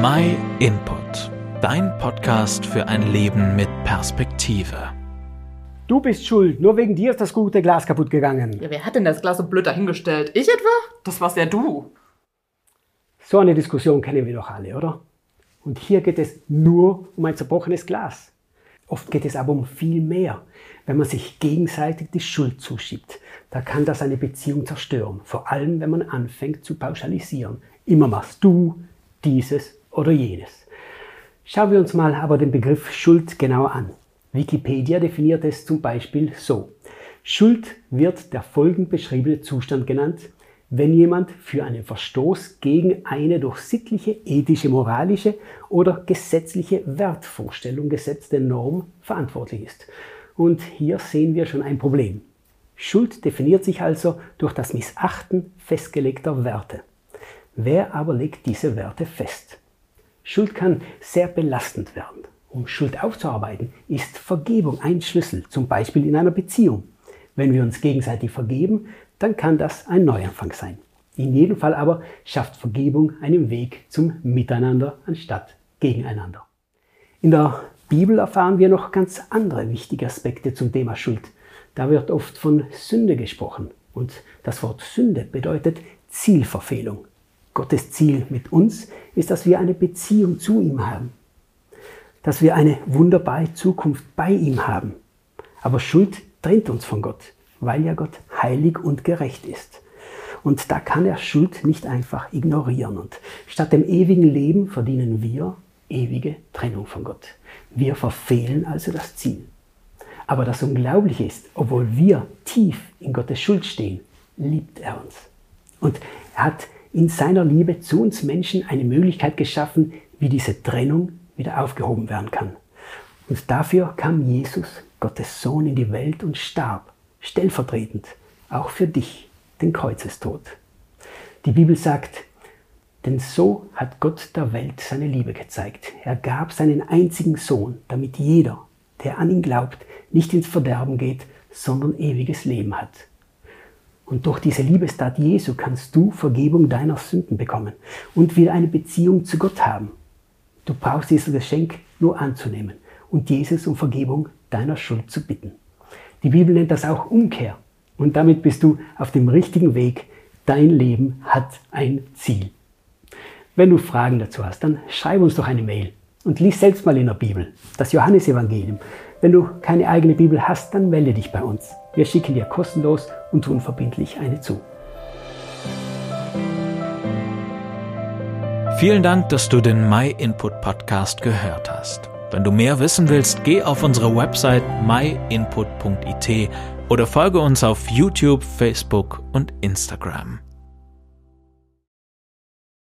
My Input, dein Podcast für ein Leben mit Perspektive. Du bist schuld, nur wegen dir ist das gute Glas kaputt gegangen. Ja, wer hat denn das Glas so blöd dahingestellt? Ich etwa? Das war's ja du. So eine Diskussion kennen wir doch alle, oder? Und hier geht es nur um ein zerbrochenes Glas. Oft geht es aber um viel mehr. Wenn man sich gegenseitig die Schuld zuschiebt, da kann das eine Beziehung zerstören. Vor allem, wenn man anfängt zu pauschalisieren. Immer machst du dieses oder jenes. Schauen wir uns mal aber den Begriff Schuld genauer an. Wikipedia definiert es zum Beispiel so. Schuld wird der folgend beschriebene Zustand genannt, wenn jemand für einen Verstoß gegen eine durch sittliche, ethische, moralische oder gesetzliche Wertvorstellung gesetzte Norm verantwortlich ist. Und hier sehen wir schon ein Problem. Schuld definiert sich also durch das Missachten festgelegter Werte. Wer aber legt diese Werte fest? Schuld kann sehr belastend werden. Um Schuld aufzuarbeiten, ist Vergebung ein Schlüssel, zum Beispiel in einer Beziehung. Wenn wir uns gegenseitig vergeben, dann kann das ein Neuanfang sein. In jedem Fall aber schafft Vergebung einen Weg zum Miteinander anstatt gegeneinander. In der Bibel erfahren wir noch ganz andere wichtige Aspekte zum Thema Schuld. Da wird oft von Sünde gesprochen. Und das Wort Sünde bedeutet Zielverfehlung. Gottes Ziel mit uns ist, dass wir eine Beziehung zu ihm haben. Dass wir eine wunderbare Zukunft bei ihm haben. Aber Schuld trennt uns von Gott weil ja Gott heilig und gerecht ist. Und da kann er Schuld nicht einfach ignorieren. Und statt dem ewigen Leben verdienen wir ewige Trennung von Gott. Wir verfehlen also das Ziel. Aber das Unglaubliche ist, obwohl wir tief in Gottes Schuld stehen, liebt er uns. Und er hat in seiner Liebe zu uns Menschen eine Möglichkeit geschaffen, wie diese Trennung wieder aufgehoben werden kann. Und dafür kam Jesus, Gottes Sohn, in die Welt und starb stellvertretend, auch für dich, den Kreuzestod. Die Bibel sagt, denn so hat Gott der Welt seine Liebe gezeigt. Er gab seinen einzigen Sohn, damit jeder, der an ihn glaubt, nicht ins Verderben geht, sondern ewiges Leben hat. Und durch diese Liebestat Jesu kannst du Vergebung deiner Sünden bekommen und wieder eine Beziehung zu Gott haben. Du brauchst dieses Geschenk nur anzunehmen und Jesus um Vergebung deiner Schuld zu bitten. Die Bibel nennt das auch Umkehr. Und damit bist du auf dem richtigen Weg. Dein Leben hat ein Ziel. Wenn du Fragen dazu hast, dann schreib uns doch eine Mail und lies selbst mal in der Bibel, das Johannesevangelium. Wenn du keine eigene Bibel hast, dann melde dich bei uns. Wir schicken dir kostenlos und unverbindlich eine zu. Vielen Dank, dass du den My Input Podcast gehört hast. Wenn du mehr wissen willst, geh auf unsere Website myinput.it oder folge uns auf YouTube, Facebook und Instagram.